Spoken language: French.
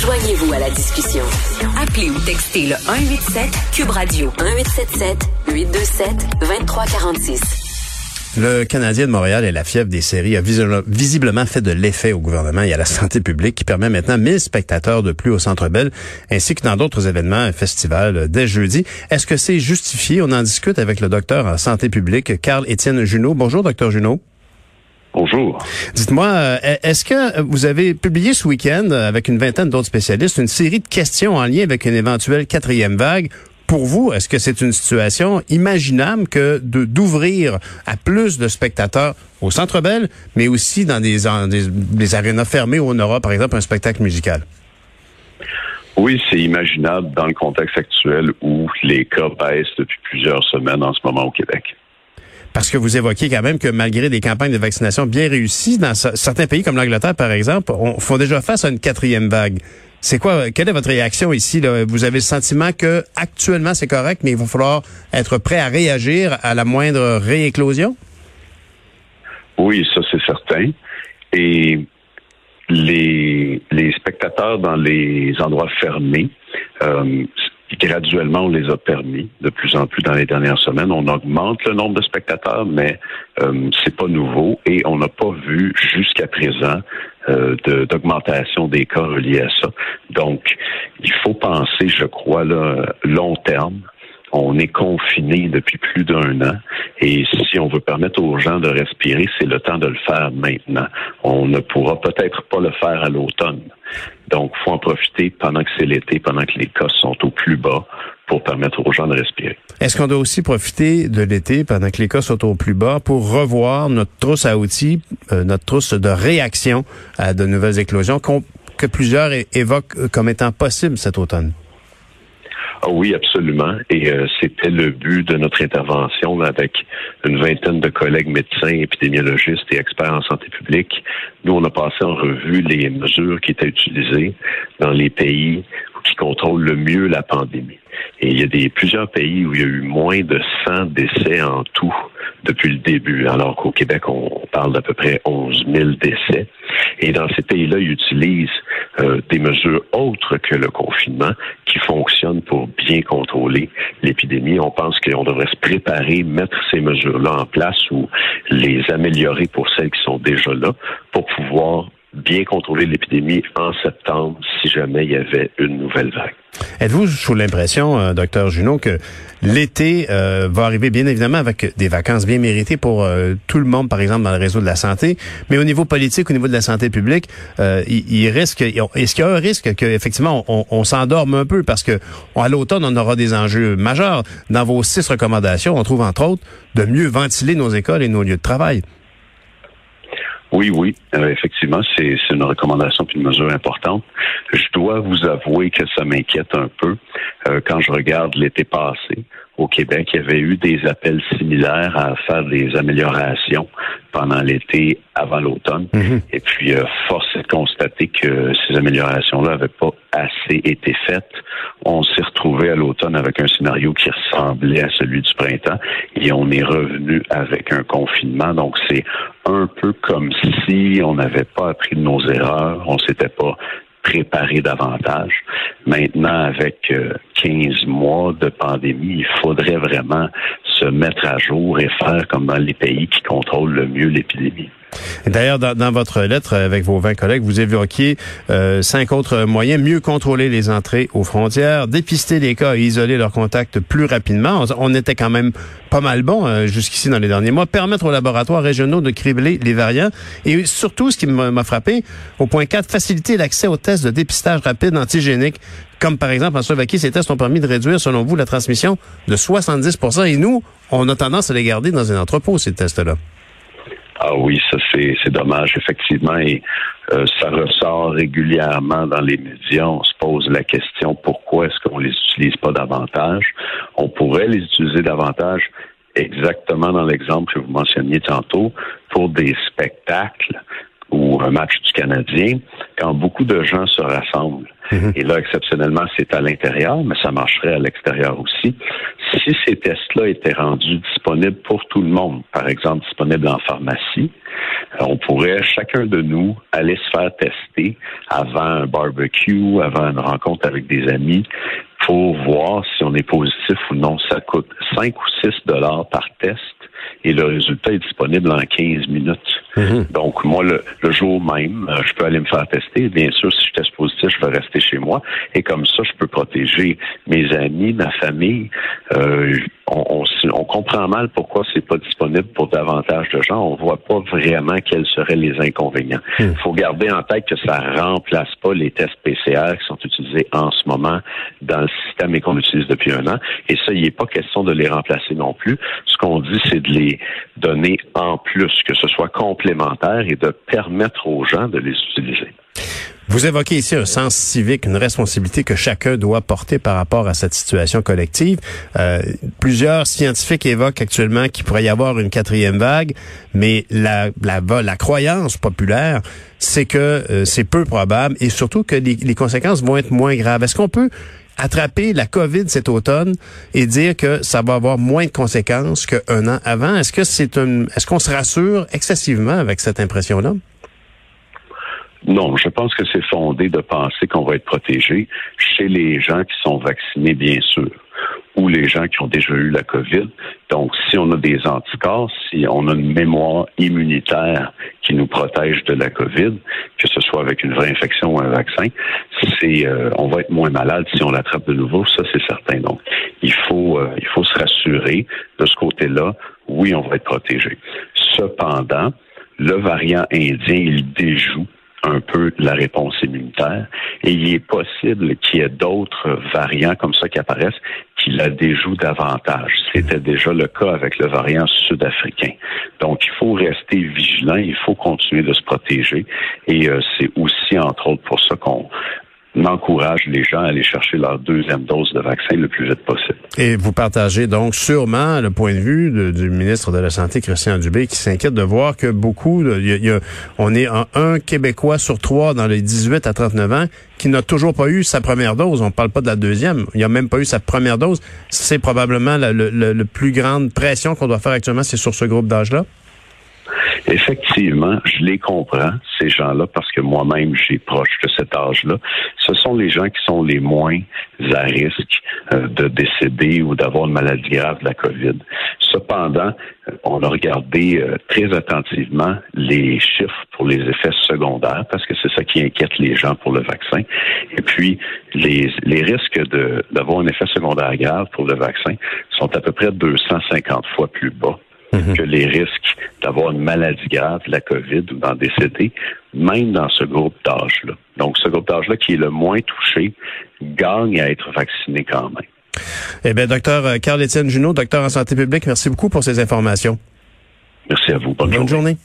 Joignez-vous à la discussion. Appelez ou textez le 187 Cube Radio 1877 827 2346. Le Canadien de Montréal et la fièvre des séries a visiblement fait de l'effet au gouvernement et à la santé publique qui permet maintenant 1000 spectateurs de plus au Centre Bell ainsi que dans d'autres événements, un festival dès jeudi. Est-ce que c'est justifié? On en discute avec le docteur en santé publique, Carl-Étienne Junot. Bonjour, docteur Junot. Bonjour. Dites-moi, euh, est-ce que vous avez publié ce week-end, avec une vingtaine d'autres spécialistes, une série de questions en lien avec une éventuelle quatrième vague? Pour vous, est-ce que c'est une situation imaginable que de d'ouvrir à plus de spectateurs au Centre Bell, mais aussi dans des, des, des arénas fermées où on aura, par exemple, un spectacle musical? Oui, c'est imaginable dans le contexte actuel où les cas baissent depuis plusieurs semaines en ce moment au Québec. Parce que vous évoquez quand même que malgré des campagnes de vaccination bien réussies, dans certains pays comme l'Angleterre, par exemple, on font déjà face à une quatrième vague. C'est quoi, quelle est votre réaction ici? Vous avez le sentiment que actuellement c'est correct, mais il va falloir être prêt à réagir à la moindre rééclosion? Oui, ça c'est certain. Et les, les spectateurs dans les endroits fermés, euh, graduellement, on les a permis de plus en plus dans les dernières semaines. On augmente le nombre de spectateurs, mais euh, c'est pas nouveau et on n'a pas vu jusqu'à présent euh, d'augmentation des cas reliés à ça. Donc, il faut penser, je crois, là, long terme. On est confiné depuis plus d'un an et si on veut permettre aux gens de respirer, c'est le temps de le faire maintenant. On ne pourra peut-être pas le faire à l'automne. Donc, faut en profiter pendant que c'est l'été, pendant que les cas sont au plus bas pour permettre aux gens de respirer. Est-ce qu'on doit aussi profiter de l'été pendant que les cas sont au plus bas pour revoir notre trousse à outils, euh, notre trousse de réaction à de nouvelles éclosions que plusieurs évoquent comme étant possibles cet automne? Ah oui, absolument. Et euh, c'était le but de notre intervention avec une vingtaine de collègues médecins, épidémiologistes et experts en santé publique. Nous, on a passé en revue les mesures qui étaient utilisées dans les pays qui contrôlent le mieux la pandémie. Et il y a des plusieurs pays où il y a eu moins de 100 décès en tout depuis le début, alors qu'au Québec, on parle d'à peu près 11 000 décès. Et dans ces pays-là, ils utilisent euh, des mesures autres que le confinement qui fonctionnent pour bien contrôler l'épidémie. On pense qu'on devrait se préparer, mettre ces mesures-là en place ou les améliorer pour celles qui sont déjà là pour pouvoir bien contrôler l'épidémie en septembre si jamais il y avait une nouvelle vague. Êtes-vous sous l'impression, euh, docteur Junot, que l'été euh, va arriver bien évidemment avec des vacances bien méritées pour euh, tout le monde, par exemple dans le réseau de la santé, mais au niveau politique, au niveau de la santé publique, il, risque, est-ce qu'il y a un risque qu'effectivement on, on s'endorme un peu? Parce que à l'automne on aura des enjeux majeurs. Dans vos six recommandations, on trouve entre autres de mieux ventiler nos écoles et nos lieux de travail. Oui, oui, euh, effectivement, c'est une recommandation puis une mesure importante. Je dois vous avouer que ça m'inquiète un peu euh, quand je regarde l'été passé. Au Québec, il y avait eu des appels similaires à faire des améliorations pendant l'été avant l'automne. Mhm. Et puis, euh, force est de constater que ces améliorations-là n'avaient pas assez été faites. On s'est retrouvé à l'automne avec un scénario qui ressemblait à celui du printemps et on est revenu avec un confinement. Donc, c'est un peu comme si on n'avait pas appris de nos erreurs, on s'était pas préparé davantage. Maintenant, avec 15 euh, mois de pandémie, il faudrait vraiment se mettre à jour et faire comme dans les pays qui contrôlent le mieux l'épidémie. D'ailleurs, dans, votre lettre avec vos 20 collègues, vous évoquiez euh, cinq autres moyens. Mieux contrôler les entrées aux frontières, dépister les cas et isoler leurs contacts plus rapidement. On, était quand même pas mal bon euh, jusqu'ici dans les derniers mois. Permettre aux laboratoires régionaux de cribler les variants. Et surtout, ce qui m'a frappé, au point 4, faciliter l'accès aux tests de dépistage rapide antigénique. Comme par exemple en Slovaquie, ces tests ont permis de réduire, selon vous, la transmission de 70% Et nous, on a tendance à les garder dans un entrepôt, ces tests-là. Ah oui, ça c'est dommage, effectivement, et euh, ça ressort régulièrement dans les médias. On se pose la question pourquoi est-ce qu'on les utilise pas davantage? On pourrait les utiliser davantage exactement dans l'exemple que vous mentionniez tantôt pour des spectacles ou un match du Canadien, quand beaucoup de gens se rassemblent. Mhm. Et là, exceptionnellement, c'est à l'intérieur, mais ça marcherait à l'extérieur aussi. si ces tests-là étaient rendus disponibles pour tout le monde, par exemple disponibles en pharmacie, euh, on pourrait chacun de nous aller se faire tester avant un barbecue, avant une rencontre avec des amis, pour voir si on est positif ou non. Ça coûte 5 ou 6 dollars par test et le résultat est disponible en 15 minutes. Mhm. Donc, moi, le, jour même, euh, je peux aller me faire tester. Bien sûr, si je teste positif, je vais rester chez moi. Et comme ça, je peux protéger mes amis, ma famille. Euh, on, on, comprend mal pourquoi c'est pas disponible pour davantage de gens. On voit pas vraiment quels seraient les inconvénients. Il hmm. faut garder en tête que ça remplace pas les tests PCR qui sont utilisés en ce moment dans le système et qu'on utilise depuis un an. Et ça, il n'est pas question de les remplacer non plus. Ce qu'on dit, c'est de les donner en plus, que ce soit complémentaire et de permettre aux gens de les utiliser. Vous évoquez ici un sens civique, une responsabilité que chacun doit porter par rapport à cette situation collective. Euh, plusieurs scientifiques évoquent actuellement qu'il pourrait y avoir une quatrième vague, mais la, la, la croyance populaire, c'est que euh, c'est peu probable et surtout que les, les conséquences vont être moins graves. Est-ce qu'on peut attraper la COVID cet automne et dire que ça va avoir moins de conséquences qu'un an avant? Est-ce que c'est un, est-ce qu'on se rassure excessivement avec cette impression-là? Non, je pense que c'est fondé de penser qu'on va être protégé chez les gens qui sont vaccinés, bien sûr, ou les gens qui ont déjà eu la COVID. Donc, si on a des anticorps, si on a une mémoire immunitaire qui nous protège de la COVID, que ce soit avec une vraie infection ou un vaccin, c'est euh, on va être moins malade si on l'attrape de nouveau, ça c'est certain. Donc, il faut euh, il faut se rassurer de ce côté-là. Oui, on va être protégé. Cependant, le variant indien, il déjoue un peu la réponse immunitaire. Et il est possible qu'il y ait d'autres variants comme ça qui apparaissent qui la déjouent davantage. C'était déjà le cas avec le variant sud-africain. Donc, il faut rester vigilant, il faut continuer de se protéger. Et euh, c'est aussi, entre autres, pour ça qu'on encourage les gens à aller chercher leur deuxième dose de vaccin le plus vite possible. Et vous partagez donc sûrement le point de vue du ministre de la Santé, Christian Dubé, qui s'inquiète de voir que beaucoup, on est un Québécois sur trois dans les 18 à 39 ans qui n'a toujours pas eu sa première dose. On ne parle pas de la deuxième. Il n'a même pas eu sa première dose. C'est probablement la, le, plus grande pression qu'on doit faire actuellement, c'est sur ce groupe d'âge-là? Effectivement, je les comprends, ces gens-là, parce que moi-même, j'ai proche de cet âge-là. Ce sont les gens qui sont les moins à risque euh, de décéder ou d'avoir une maladie grave de la COVID. Cependant, euh, on a regardé euh, très attentivement les chiffres pour les effets secondaires, parce que c'est ça qui inquiète les gens pour le vaccin. Et puis, les, les risques d'avoir un effet secondaire grave pour le vaccin sont à peu près 250 fois plus bas Mhm. que les risques d'avoir une maladie grave, la COVID ou d'en décéder, même dans ce groupe d'âge-là. Donc, ce groupe d'âge-là qui est le moins touché gagne à être vacciné quand même. Eh bien, docteur euh, Carl-Étienne Junot, docteur en santé publique, merci beaucoup pour ces informations. Merci à vous. Bonne, journée.